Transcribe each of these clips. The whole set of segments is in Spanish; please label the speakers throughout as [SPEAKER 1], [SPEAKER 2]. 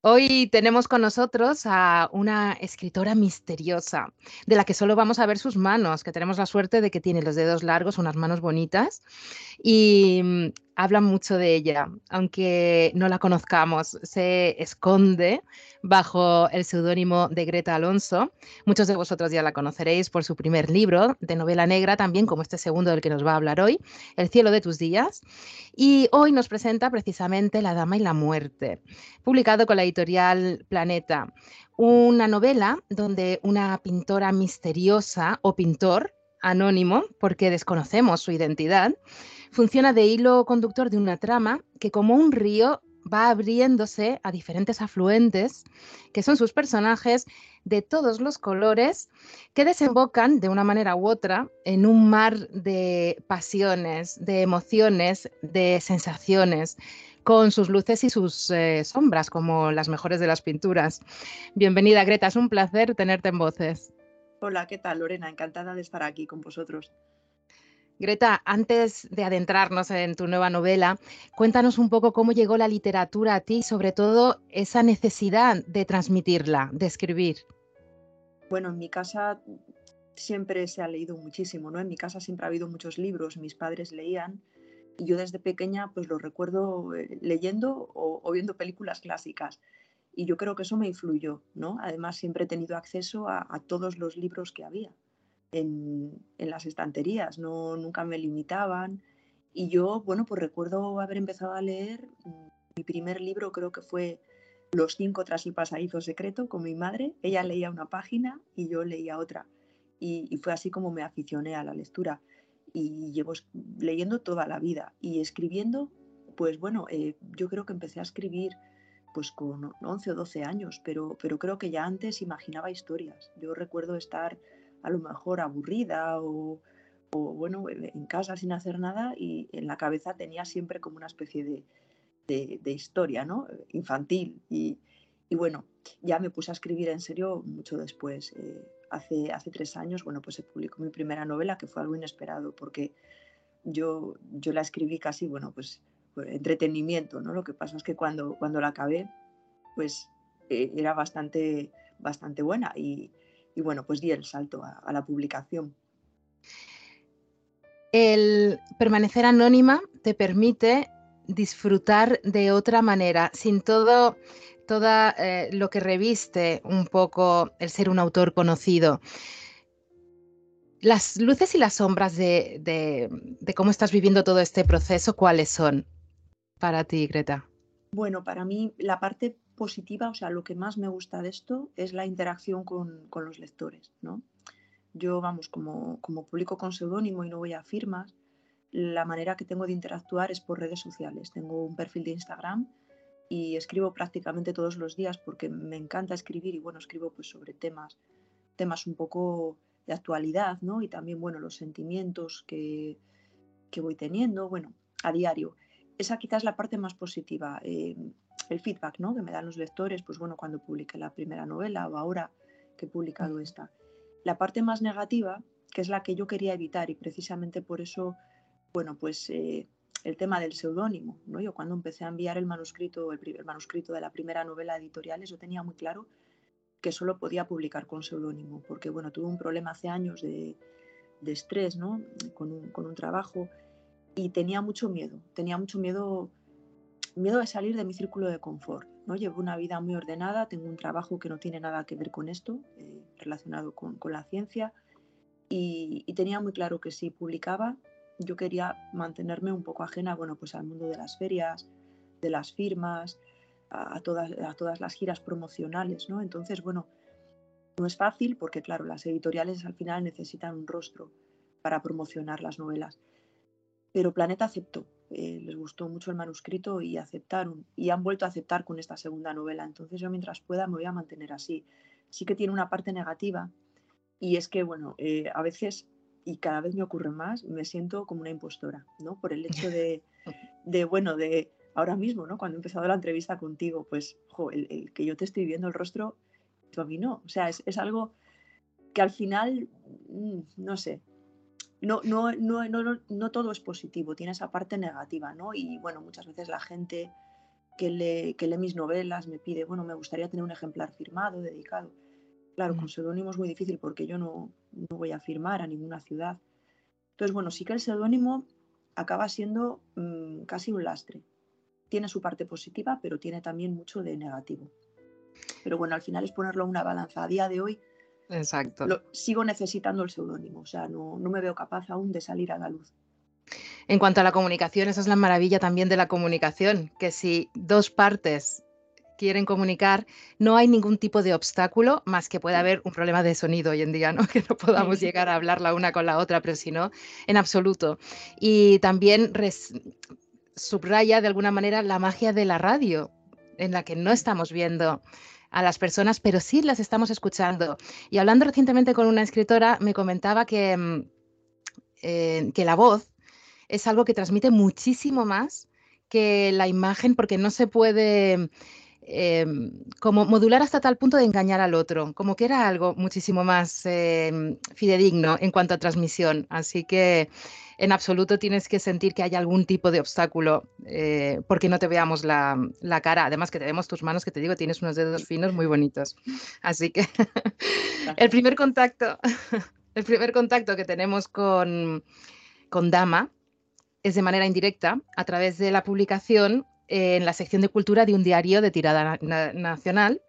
[SPEAKER 1] Hoy tenemos con nosotros a una escritora misteriosa, de la que solo vamos a ver sus manos, que tenemos la suerte de que tiene los dedos largos, unas manos bonitas, y mm, habla mucho de ella, aunque no la conozcamos, se esconde bajo el seudónimo de Greta Alonso. Muchos de vosotros ya la conoceréis por su primer libro de novela negra, también como este segundo del que nos va a hablar hoy, El cielo de tus días. Y hoy nos presenta precisamente La Dama y la Muerte, publicado con la editorial Planeta. Una novela donde una pintora misteriosa o pintor anónimo, porque desconocemos su identidad, funciona de hilo conductor de una trama que como un río va abriéndose a diferentes afluentes, que son sus personajes de todos los colores, que desembocan de una manera u otra en un mar de pasiones, de emociones, de sensaciones, con sus luces y sus eh, sombras, como las mejores de las pinturas. Bienvenida, Greta, es un placer tenerte en voces.
[SPEAKER 2] Hola, ¿qué tal, Lorena? Encantada de estar aquí con vosotros.
[SPEAKER 1] Greta, antes de adentrarnos en tu nueva novela, cuéntanos un poco cómo llegó la literatura a ti y sobre todo esa necesidad de transmitirla, de escribir.
[SPEAKER 2] Bueno, en mi casa siempre se ha leído muchísimo, ¿no? En mi casa siempre ha habido muchos libros, mis padres leían y yo desde pequeña pues lo recuerdo eh, leyendo o, viendo películas clásicas y yo creo que eso me influyó, ¿no? Además siempre he tenido acceso a todos los libros que había en, las estanterías, no, nunca me limitaban. Y yo, bueno, pues recuerdo haber empezado a leer, mm, mi primer libro creo que fue Los cinco tras el pasadizo secreto con mi madre. Ella leía una página y yo leía otra. Y, fue así como me aficioné a la lectura. Y llevo leyendo toda la vida y escribiendo, pues bueno, eh, yo creo que empecé a escribir pues con 11 o 12 años, pero, pero creo que ya antes imaginaba historias. Yo recuerdo estar a lo mejor aburrida o, bueno, en casa sin hacer nada y en la cabeza tenía siempre como una especie de, de, historia, ¿no? Infantil. Y, y, bueno, ya me puse a escribir en serio mucho después. Eh, hace, hace tres años, bueno, pues se publicó mi primera novela, que fue algo inesperado, porque yo, yo la escribí casi, bueno, pues entretenimiento, ¿no? Lo que pasa es que cuando, cuando la acabé, pues eh, era bastante, bastante buena y, y bueno, pues di el salto a, la publicación.
[SPEAKER 1] El permanecer anónima te permite disfrutar de otra manera, sin todo, eh, lo que reviste un poco el ser un autor conocido. Las luces y las sombras de, de, cómo estás viviendo todo este proceso, ¿cuáles son para ti, Greta?
[SPEAKER 2] Bueno, para mí la parte positiva, o sea, lo que más me gusta de esto es la interacción con, los lectores, ¿no? Yo, vamos, como, como publico con seudónimo y no voy a firmas, la manera que tengo de interactuar es por redes sociales. Tengo un perfil de Instagram y escribo prácticamente todos los días porque me encanta escribir y bueno, escribo pues sobre temas, temas un poco de actualidad, ¿no? Y también, bueno, los sentimientos que, que voy teniendo, bueno, a diario. Esa quizás es la parte más positiva. Eh, el feedback ¿no? que me dan los lectores, pues bueno, cuando publiqué la primera novela o ahora que he publicado esta. La parte más negativa, que es la que yo quería evitar y precisamente por eso, bueno, pues eh, el tema del seudónimo, ¿no? Yo cuando empecé a enviar el manuscrito, el, el, manuscrito de la primera novela a editoriales, yo tenía muy claro que solo podía publicar con seudónimo, porque bueno, tuve un problema hace años de, de estrés, ¿no? Con un, con un trabajo y tenía mucho miedo, tenía mucho miedo miedo de salir de mi círculo de confort. ¿no? Llevo una vida muy ordenada, tengo un trabajo que no tiene nada que ver con esto, eh, relacionado con, la ciencia, y, tenía muy claro que si publicaba, yo quería mantenerme un poco ajena bueno, pues al mundo de las ferias, de las firmas, a, todas, a todas las giras promocionales. ¿no? Entonces, bueno, no es fácil porque, claro, las editoriales al final necesitan un rostro para promocionar las novelas. Pero Planeta aceptó, eh, les gustó mucho el manuscrito y aceptaron, y han vuelto a aceptar con esta segunda novela. Entonces yo mientras pueda me voy a mantener así. Sí que tiene una parte negativa y es que, bueno, eh, a veces, y cada vez me ocurre más, me siento como una impostora, ¿no? Por el hecho de, de bueno, de ahora mismo, ¿no? Cuando he empezado la entrevista contigo, pues, el, que yo te estoy viendo el rostro, tú a mí no. O sea, es, es algo que al final, mm, no sé, no, no, no, no, no todo es positivo, tiene esa parte negativa, ¿no? Y bueno, muchas veces la gente que lee, que lee mis novelas me pide, bueno, me gustaría tener un ejemplar firmado, dedicado. Claro, con seudónimo es muy difícil porque yo no, no voy a firmar a ninguna ciudad. Entonces, bueno, sí que el seudónimo acaba siendo mm, casi un lastre. Tiene su parte positiva, pero tiene también mucho de negativo. Pero bueno, al final es ponerlo a una balanza. A día de hoy,
[SPEAKER 1] Exacto.
[SPEAKER 2] sigo necesitando el seudónimo, o sea, no, no me veo capaz aún de salir a la luz.
[SPEAKER 1] En cuanto a la comunicación, esa es la maravilla también de la comunicación, que si dos partes quieren comunicar, no hay ningún tipo de obstáculo más que puede haber un problema de sonido hoy en día, ¿no? Que no podamos llegar a hablar la una con la otra, pero si no, en absoluto. Y también subraya de alguna manera la magia de la radio, en la que no estamos viendo a las personas, pero sí las estamos escuchando. Y hablando recientemente con una escritora, me comentaba que, mm, eh, que la voz es algo que transmite muchísimo más que la imagen, porque no se puede Em, como modular hasta tal punto de engañar al otro, como que era algo muchísimo más em, fidedigno en cuanto a transmisión. Así que en absoluto tienes que sentir que hay algún tipo de obstáculo eh, porque no te veamos la, cara. Además que te vemos tus manos, que te digo, tienes unos dedos finos muy bonitos. Así que el primer contacto, el primer contacto que tenemos con, con Dama es de manera indirecta a través de la publicación en la sección de cultura de un diario de tirada nacional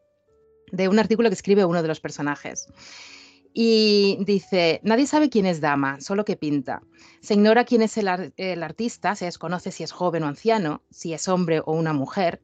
[SPEAKER 1] de un artículo que escribe uno de los personajes. Y dice, nadie sabe quién es Dama, solo que pinta. Se ignora quién es el, el artista, se desconoce si es joven o anciano, si es hombre o una mujer.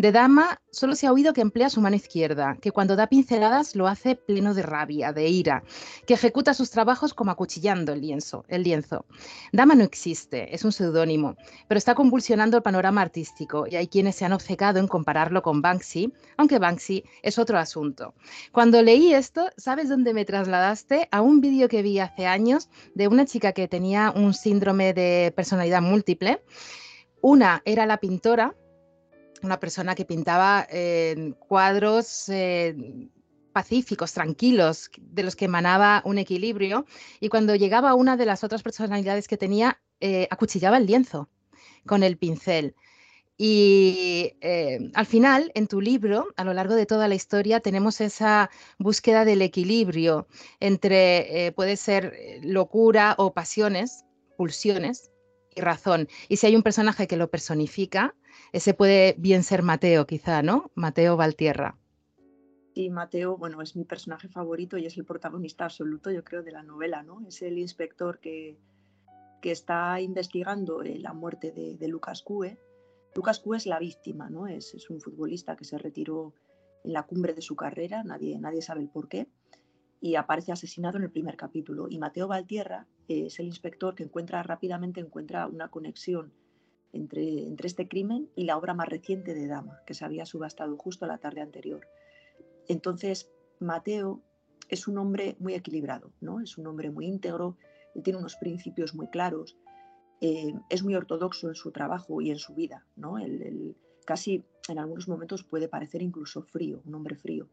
[SPEAKER 1] De Dama solo se ha oído que emplea su mano izquierda, que cuando da pinceladas lo hace pleno de rabia, de ira, que ejecuta sus trabajos como acuchillando el lienzo. El lienzo. Dama no existe, es un seudónimo, pero está convulsionando el panorama artístico y hay quienes se han obcecado en compararlo con Banksy, aunque Banksy es otro asunto. Cuando leí esto, ¿sabes dónde me trasladaste? A un vídeo que vi hace años de una chica que tenía un síndrome de personalidad múltiple. Una era la pintora una persona que pintaba cuadros eh, pacíficos, tranquilos, de los que emanaba un equilibrio, y cuando llegaba una de las otras personalidades que tenía, eh, acuchillaba el lienzo con el pincel. Y eh, al final, en tu libro, a lo largo de toda la historia, tenemos esa búsqueda del equilibrio entre, puede ser locura o pasiones, pulsiones y razón. Y si hay un personaje que lo personifica, ese puede bien ser Mateo, quizá, ¿no? Mateo Valtierra.
[SPEAKER 2] Sí, Mateo, bueno, es mi personaje favorito y es el protagonista absoluto, yo creo, de la novela, ¿no? Es el inspector que, que está investigando eh, la muerte de, Lucas Cue. Lucas Cue es la víctima, ¿no? Es, un futbolista que se retiró en la cumbre de su carrera, nadie, nadie sabe el por qué, y aparece asesinado en el primer capítulo. Y Mateo Valtierra es el inspector que encuentra rápidamente encuentra una conexión entre, este crimen y la obra más reciente de Dama, que se había subastado justo la tarde anterior. Entonces, Mateo es un hombre muy equilibrado, ¿no? es un hombre muy íntegro, él tiene unos principios muy claros, eh, es muy ortodoxo en su trabajo y en su vida. ¿no? casi en algunos momentos puede parecer incluso frío, un hombre frío.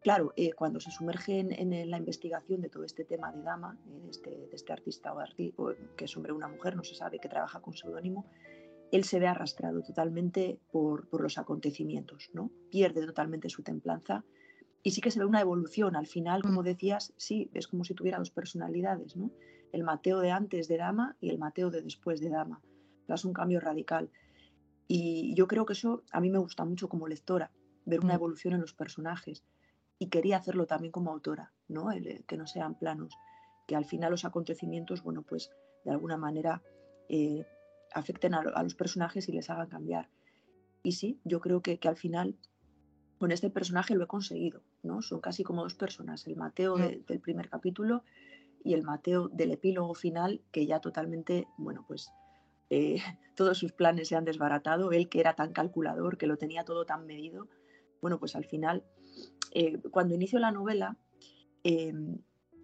[SPEAKER 2] Claro, eh, cuando se sumerge en, la investigación de todo este tema de Dama, eh, de, este, de, este, artista o, o, que es hombre o una mujer, no se sabe, que trabaja con seudónimo, él se ve arrastrado totalmente por, por, los acontecimientos, ¿no? Pierde totalmente su templanza y sí que se ve una evolución. Al final, como mm. decías, sí, es como si tuviera dos personalidades, ¿no? El Mateo de antes de Dama y el Mateo de después de Dama. Es un cambio radical. Y yo creo que eso a mí me gusta mucho como lectora, ver una mm. evolución en los personajes. Y quería hacerlo también como autora, ¿no? que no sean planos, que al final los acontecimientos, bueno, pues de alguna manera eh, afecten a, los personajes y les hagan cambiar. Y sí, yo creo que, que, al final con este personaje lo he conseguido, ¿no? Son casi como dos personas, el Mateo mm. del primer capítulo y el Mateo del epílogo final, que ya totalmente, bueno, pues eh, todos sus planes se han desbaratado, él que era tan calculador, que lo tenía todo tan medido, bueno, pues al final, eh, cuando inicio la novela, eh,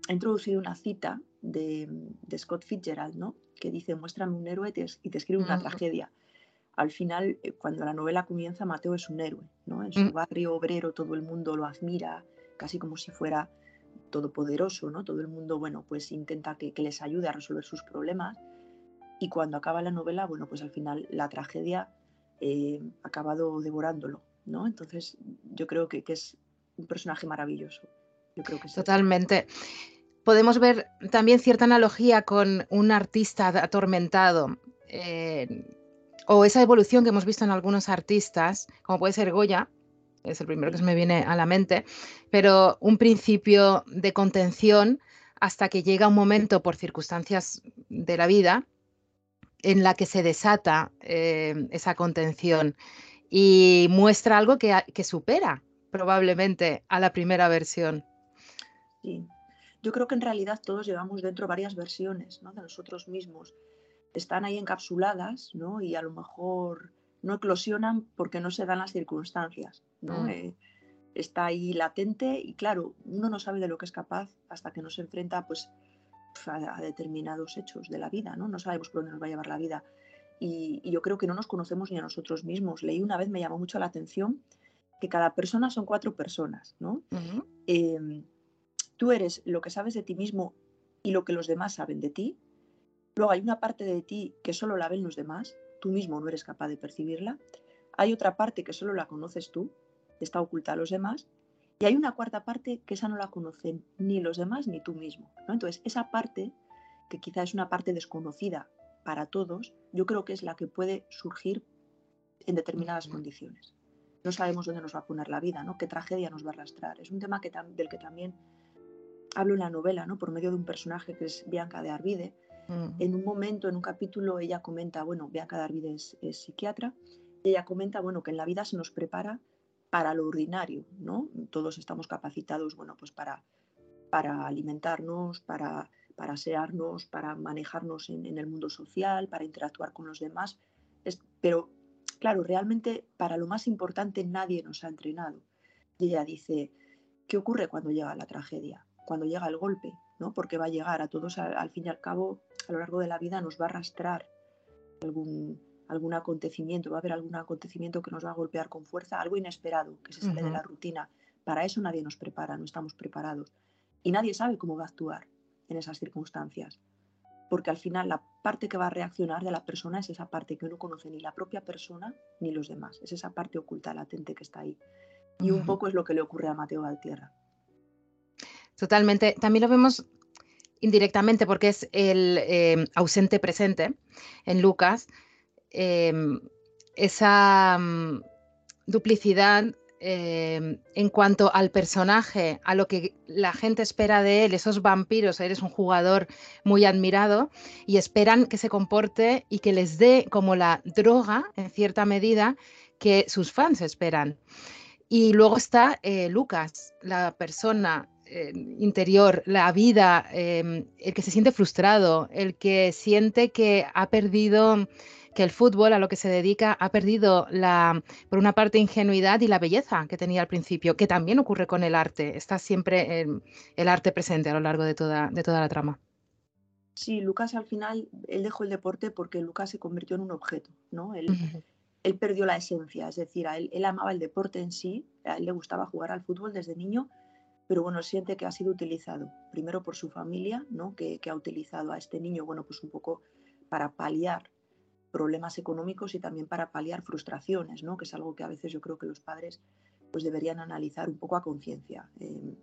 [SPEAKER 2] he introducido una cita de, de Scott Fitzgerald, ¿no? que dice, muéstrame un héroe y te escribe una tragedia. Al final, eh, cuando la novela comienza, Mateo es un héroe, ¿no? En su barrio obrero todo el mundo lo admira, casi como si fuera todopoderoso, ¿no? Todo el mundo, bueno, pues intenta que, les ayude a resolver sus problemas. Y cuando acaba la novela, bueno, pues al final la tragedia eh, acabado devorándolo, ¿no? Entonces yo creo que, es un personaje maravilloso. Yo creo que
[SPEAKER 1] Totalmente. Podemos ver también cierta analogía con un artista atormentado. Eh, o esa evolución que hemos visto en algunos artistas, como puede ser Goya, es el primero que se me viene a la mente, pero un principio de contención hasta que llega un momento por circunstancias de la vida en la que se desata eh, esa contención y muestra algo que, supera probablemente a la primera versión.
[SPEAKER 2] Sí, yo creo que en realidad todos llevamos dentro varias versiones ¿no? de nosotros mismos. Están ahí encapsuladas ¿no? y a lo mejor no eclosionan porque no se dan las circunstancias. ¿no? Mm. Eh, está ahí latente y claro, uno no sabe de lo que es capaz hasta que no se enfrenta pues, a, determinados hechos de la vida, ¿no? No sabemos por dónde nos va a llevar la vida. Y, yo creo que no nos conocemos ni a nosotros mismos. Leí una vez, me llamó mucho la atención, que cada persona son cuatro personas, ¿no? Em, tú eres lo que sabes de ti mismo y lo que los demás saben de ti. Luego hay una parte de ti que solo la ven los demás, tú mismo no eres capaz de percibirla. Hay otra parte que solo la conoces tú, está oculta a los demás, y hay una cuarta parte que esa no la conocen ni los demás ni tú mismo. Entonces, esa parte, que quizá es una parte desconocida para todos, yo creo que es la que puede surgir en determinadas condiciones. No sabemos dónde nos va a poner la vida, ¿no? qué tragedia nos va a arrastrar. Es un tema que del que también hablo en la novela, ¿no? por medio de un personaje que es Bianca de Arvide. En un momento, en un capítulo, ella comenta, bueno, Bianca de Arvide es, es psiquiatra, y ella comenta, bueno, que en la vida se nos prepara para lo ordinario, ¿no? Todos estamos capacitados, bueno, pues para, para alimentarnos, para, para asearnos, para manejarnos en, el mundo social, para interactuar con los demás. pero, claro, realmente para lo más importante nadie nos ha entrenado. Y ella dice, ¿qué ocurre cuando llega la tragedia? Cuando llega el golpe, ¿no? Porque va a llegar a todos, al fin y al cabo, a lo largo de la vida nos va a arrastrar algún, algún acontecimiento, va a haber algún acontecimiento que nos va a golpear con fuerza, algo inesperado, que se sale de la rutina. Para eso nadie nos prepara, no estamos preparados. Y nadie sabe cómo va a actuar en esas circunstancias. Porque al final la parte que va a reaccionar de la persona es esa parte que no conoce ni la propia persona ni los demás. Es esa parte oculta, latente que está ahí. Y un poco es lo que le ocurre a Mateo Valtierra.
[SPEAKER 1] Totalmente. También lo vemos indirectamente porque es el eh, ausente presente en Lucas, Em, esa mm, duplicidad em, en cuanto al personaje, a lo que la gente espera de él, esos vampiros, eres un jugador muy admirado y esperan que se comporte y que les dé como la droga, en cierta medida, que sus fans esperan. Y luego está eh, Lucas, la persona eh, interior, la vida, em, el que se siente frustrado, el que siente que ha perdido que el fútbol a lo que se dedica ha perdido la, por una parte, ingenuidad y la belleza que tenía al principio, que también ocurre con el arte. Está siempre el, arte presente a lo largo de toda, de toda la trama.
[SPEAKER 2] Sí, Lucas al final, él dejó el deporte porque Lucas se convirtió en un objeto, ¿no? Él, él perdió la esencia, es decir, él, él, amaba el deporte en sí, a él le gustaba jugar al fútbol desde niño, pero bueno, siente que ha sido utilizado, primero por su familia, ¿no? Que, que ha utilizado a este niño, bueno, pues un poco para paliar problemas económicos y también para paliar frustraciones, ¿no? que es algo que a veces yo creo que los padres pues deberían analizar un poco a conciencia. Eh,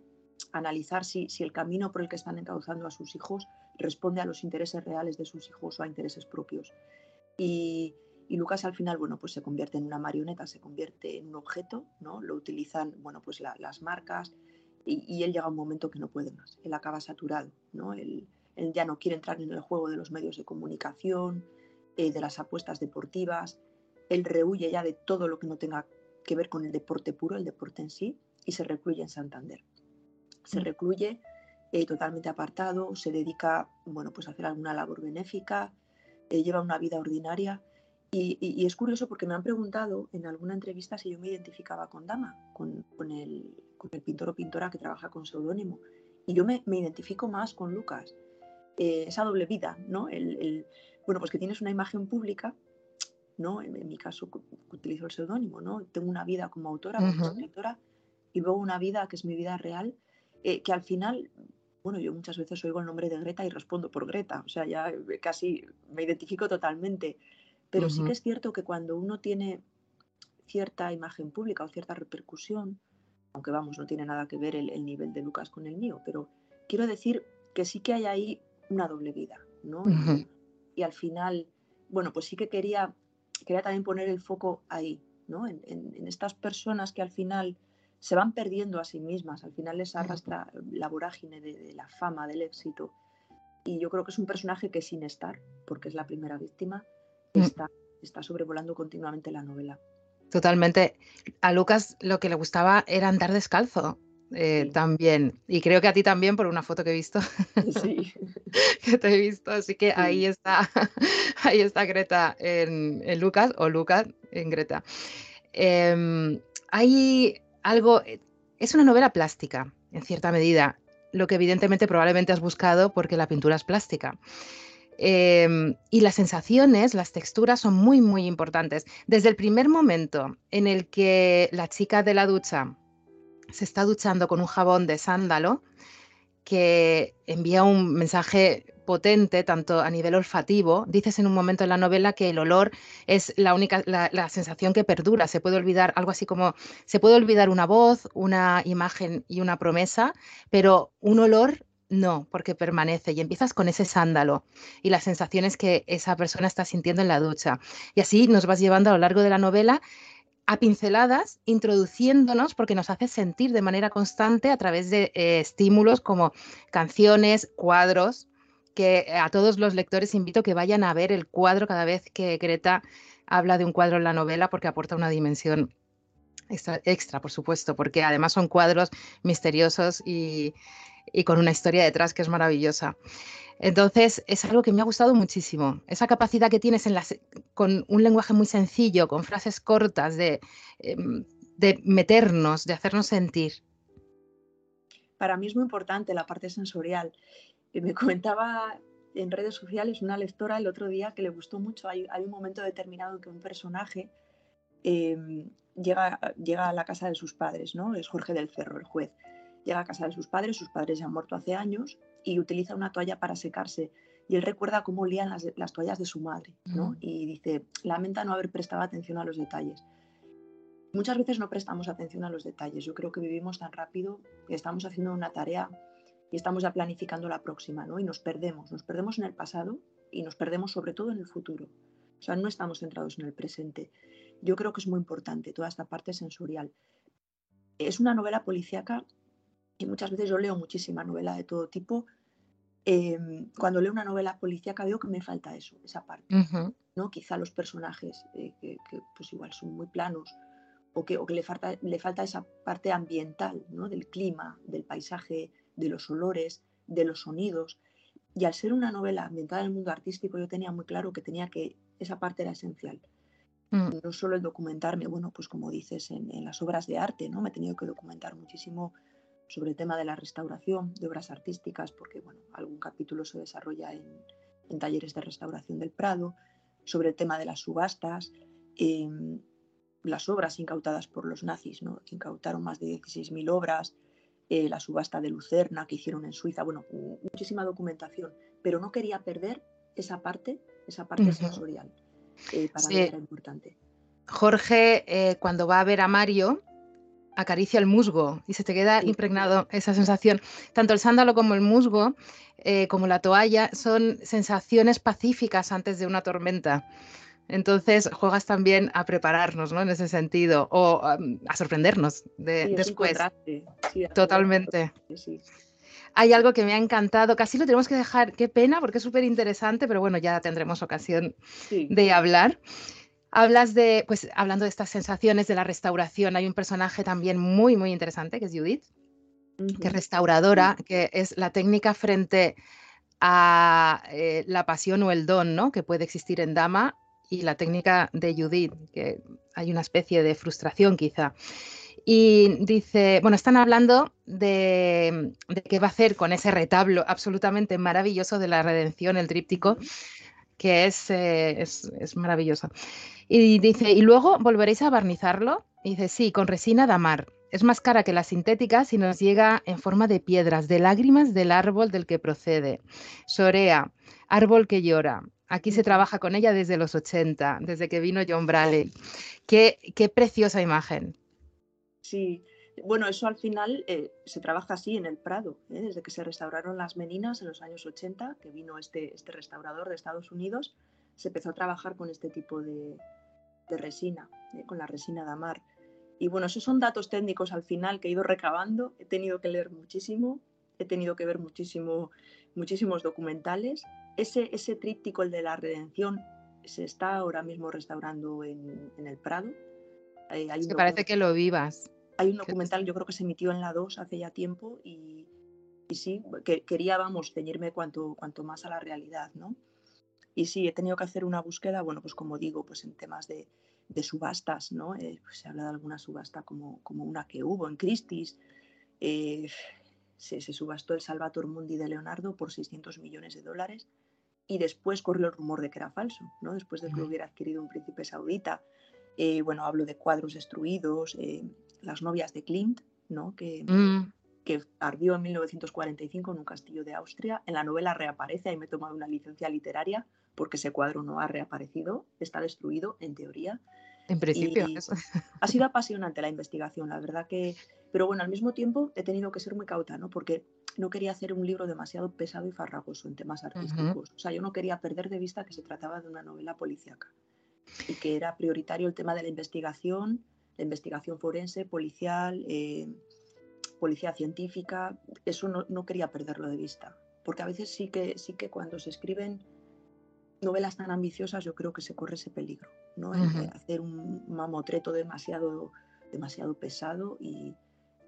[SPEAKER 2] analizar si, si, el camino por el que están encauzando a sus hijos responde a los intereses reales de sus hijos o a intereses propios. Y, y, Lucas al final, bueno, pues se convierte en una marioneta, se convierte en un objeto, ¿no? Lo utilizan, bueno, pues las marcas y, y, él llega a un momento que no puede más. Él acaba saturado, ¿no? Él, él ya no quiere entrar en el juego de los medios de comunicación, eh, de las apuestas deportivas, él rehuye ya de todo lo que no tenga que ver con el deporte puro, el deporte en sí, y se recluye en Santander. Se mm. recluye eh, totalmente apartado, se dedica bueno, pues a hacer alguna labor benéfica, eh, lleva una vida ordinaria. Y, es curioso porque me han preguntado en alguna entrevista si yo me identificaba con Dama, con, el, pintor o pintora que trabaja con seudónimo. Y yo me, identifico más con Lucas. esa doble vida, ¿no? el, bueno, pues que tienes una imagen pública, ¿no? En, mi caso utilizo el seudónimo, ¿no? Tengo una vida como autora, como escritora, y luego una vida que es mi vida real, eh, que al final, bueno, yo muchas veces oigo el nombre de Greta y respondo por Greta, o sea, ya casi me identifico totalmente, Pero sí que es cierto que cuando uno tiene cierta imagen pública o cierta repercusión, aunque vamos, no tiene nada que ver el, nivel de Lucas con el mío, pero quiero decir que sí que hay ahí una doble vida, ¿no? Y, al final, bueno, pues sí que quería, quería también poner el foco ahí, ¿no? En, estas personas que al final se van perdiendo a sí mismas, al final les arrastra la vorágine de, la fama, del éxito. Y yo creo que es un personaje que sin estar, porque es la primera víctima, mm. está, está sobrevolando continuamente la novela.
[SPEAKER 1] Totalmente. A Lucas lo que le gustaba era andar descalzo. Eh, también. Y creo que a ti también, por una foto que he visto.
[SPEAKER 2] Sí.
[SPEAKER 1] que te he visto. Así que ahí está, ahí está Greta en, Lucas o Lucas en Greta. Em, hay algo, es una novela plástica, en cierta medida, lo que evidentemente probablemente has buscado porque la pintura es plástica. Em, y las sensaciones, las texturas son muy, muy importantes. Desde el primer momento en el que la chica de la ducha se está duchando con un jabón de sándalo, que envía un mensaje potente, tanto a nivel olfativo. Dices en un momento en la novela que el olor es la única, la, la, sensación que perdura. Se puede olvidar algo así como, se puede olvidar una voz, una imagen y una promesa, pero un olor no, porque permanece y empiezas con ese sándalo y las sensaciones que esa persona está sintiendo en la ducha. Y así nos vas llevando a lo largo de la novela a pinceladas, introduciéndonos porque nos hace sentir de manera constante a través de eh, estímulos como canciones, cuadros, que a todos los lectores invito que vayan a ver el cuadro cada vez que Greta habla de un cuadro en la novela porque aporta una dimensión extra, extra por supuesto, porque además son cuadros misteriosos y, y con una historia detrás que es maravillosa. Entonces, es algo que me ha gustado muchísimo. Esa capacidad que tienes en las, con un lenguaje muy sencillo, con frases cortas, de, em, de meternos, de hacernos sentir.
[SPEAKER 2] Para mí es muy importante la parte sensorial. Me comentaba en redes sociales una lectora el otro día que le gustó mucho. Hay, un momento determinado que un personaje em, llega, llega a la casa de sus padres, ¿no? Es Jorge del Cerro, el juez Llega a casa de sus padres, sus padres ya han muerto hace años y utiliza una toalla para secarse. Y él recuerda cómo olían las, toallas de su madre, ¿no? Y dice, lamenta no haber prestado atención a los detalles. Muchas veces no prestamos atención a los detalles. Yo creo que vivimos tan rápido que estamos haciendo una tarea y estamos ya planificando la próxima, ¿no? Y nos perdemos, nos perdemos en el pasado y nos perdemos sobre todo en el futuro. O sea, no estamos centrados en el presente. Yo creo que es muy importante toda esta parte sensorial. Es una novela policíaca y muchas veces yo leo muchísima novela de todo tipo. Em, cuando leo una novela policíaca veo que me falta eso, esa parte. ¿no? Quizá los personajes eh, que, pues igual son muy planos o que, o que le, falta, le falta esa parte ambiental, ¿no? del clima, del paisaje, de los olores, de los sonidos. Y al ser una novela ambientada en el mundo artístico, yo tenía muy claro que tenía que, esa parte era esencial. Mm. No solo el documentarme, bueno, pues como dices, en, en, las obras de arte, ¿no? Me he tenido que documentar muchísimo sobre el tema de la restauración de obras artísticas, porque bueno, algún capítulo se desarrolla en, talleres de restauración del Prado, sobre el tema de las subastas, em, las obras incautadas por los nazis, ¿no? incautaron más de 16.000 obras, eh, la subasta de Lucerna que hicieron en Suiza, bueno, muchísima documentación, pero no quería perder esa parte, esa parte sensorial. Eh, para mí era importante.
[SPEAKER 1] Jorge, eh, cuando va a ver a Mario, acaricia el musgo y se te queda impregnado esa sensación. Tanto el sándalo como el musgo, eh, como la toalla, son sensaciones pacíficas antes de una tormenta. Entonces juegas también a prepararnos, ¿no? En ese sentido, o a sorprendernos de, después. Totalmente. Hay algo que me ha encantado, casi lo tenemos que dejar, qué pena, porque es súper interesante, pero bueno, ya tendremos ocasión de hablar. Hablas de, pues hablando de estas sensaciones de la restauración, hay un personaje también muy, muy interesante que es Judith, que es restauradora, que es la técnica frente a eh, la pasión o el don ¿no? que puede existir en Dama y la técnica de Judith, que hay una especie de frustración quizá. Y dice, bueno, están hablando de, qué va a hacer con ese retablo absolutamente maravilloso de la redención, el tríptico, que es, eh, es, es maravilloso. Y dice, ¿y luego volveréis a barnizarlo? Y dice, sí, con resina damar. Es más cara que la sintética si nos llega en forma de piedras, de lágrimas del árbol del que procede. Sorea, árbol que llora, Aquí se trabaja con ella desde los 80, desde que vino John Bradley. Qué, qué preciosa imagen.
[SPEAKER 2] Sí, bueno, eso al final eh, se trabaja así en el Prado, ¿eh? desde que se restauraron las meninas en los años 80, que vino este, este restaurador de Estados Unidos, se empezó a trabajar con este tipo de, resina, ¿eh? con la resina de amar. Y bueno, esos son datos técnicos al final que he ido recabando, he tenido que leer muchísimo, he tenido que ver muchísimo, muchísimos documentales. Ese, ese tríptico, el de la redención, se está ahora mismo restaurando en, el Prado.
[SPEAKER 1] hay parece que lo vivas.
[SPEAKER 2] Hay un documental, yo creo que se emitió en la 2 hace ya tiempo y, sí, que, quería, vamos, ceñirme cuanto, cuanto más a la realidad, ¿no? Y sí, he tenido que hacer una búsqueda, bueno, pues como digo, pues en temas de, subastas, ¿no? Eh, pues se habla de alguna subasta como, como una que hubo en Christie's. Eh, se, subastó el Salvator Mundi de Leonardo por 600 millones de dólares y después corrió el rumor de que era falso, ¿no? Después de que lo hubiera adquirido un príncipe saudita. Eh, bueno, hablo de cuadros destruidos, las novias de Klimt, ¿no? que, mm. que ardió en 1945 en un castillo de Austria. En la novela reaparece, ahí me he tomado una licencia literaria porque ese cuadro no ha reaparecido, está destruido en teoría.
[SPEAKER 1] En principio.
[SPEAKER 2] Ha sido apasionante la investigación, la verdad que... Pero bueno, al mismo tiempo he tenido que ser muy cauta, ¿no? Porque no quería hacer un libro demasiado pesado y farragoso en temas artísticos. O sea, yo no quería perder de vista que se trataba de una novela policíaca y que era prioritario el tema de la investigación, investigación forense, policial, eh, policía científica, eso no, quería perderlo de vista, porque a veces sí que, sí que cuando se escriben novelas tan ambiciosas yo creo que se corre ese peligro, ¿no? hacer un mamotreto demasiado, demasiado pesado y,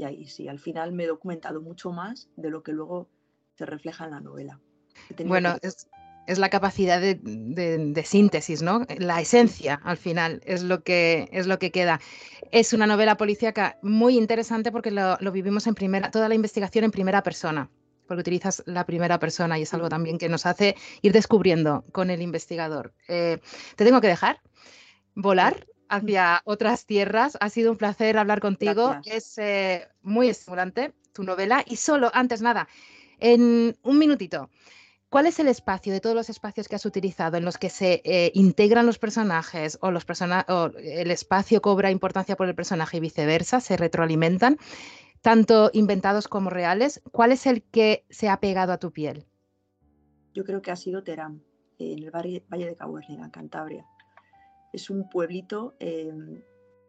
[SPEAKER 2] ahí sí, al final me he documentado mucho más de lo que luego se refleja en la novela.
[SPEAKER 1] Bueno, es, es la capacidad de, síntesis, ¿no? La esencia, al final, es lo que, es lo que queda. Es una novela policíaca muy interesante porque lo, vivimos en primera, toda la investigación en primera persona, porque utilizas la primera persona y es algo también que nos hace ir descubriendo con el investigador. Eh, te tengo que dejar volar hacia otras tierras. Ha sido un placer hablar contigo. Es eh, muy estimulante tu novela. Y solo, antes nada, en un minutito. ¿Cuál es el espacio de todos los espacios que has utilizado en los que se eh, integran los personajes o, los o el espacio cobra importancia por el personaje y viceversa, se retroalimentan, tanto inventados como reales? ¿Cuál es el que se ha pegado a tu piel?
[SPEAKER 2] Yo creo que ha sido Terán, en el Valle de Cahuérniga, en Cantabria. Es un pueblito em,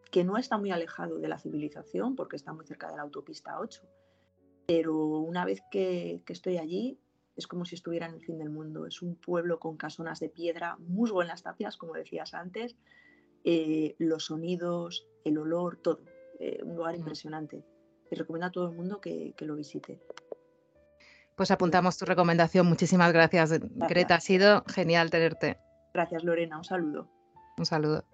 [SPEAKER 2] que no está muy alejado de la civilización porque está muy cerca de la autopista 8. Pero una vez que estoy allí, es como si estuviera en el fin del mundo. Es un pueblo con casonas de piedra, musgo en las tapias, como decías antes, eh, los sonidos, el olor, todo. Eh, un lugar impresionante. Y recomiendo a todo el mundo que, lo visite.
[SPEAKER 1] Pues apuntamos tu recomendación. Muchísimas gracias, gracias, Greta. Ha sido genial tenerte.
[SPEAKER 2] Gracias, Lorena. Un saludo.
[SPEAKER 1] Un saludo.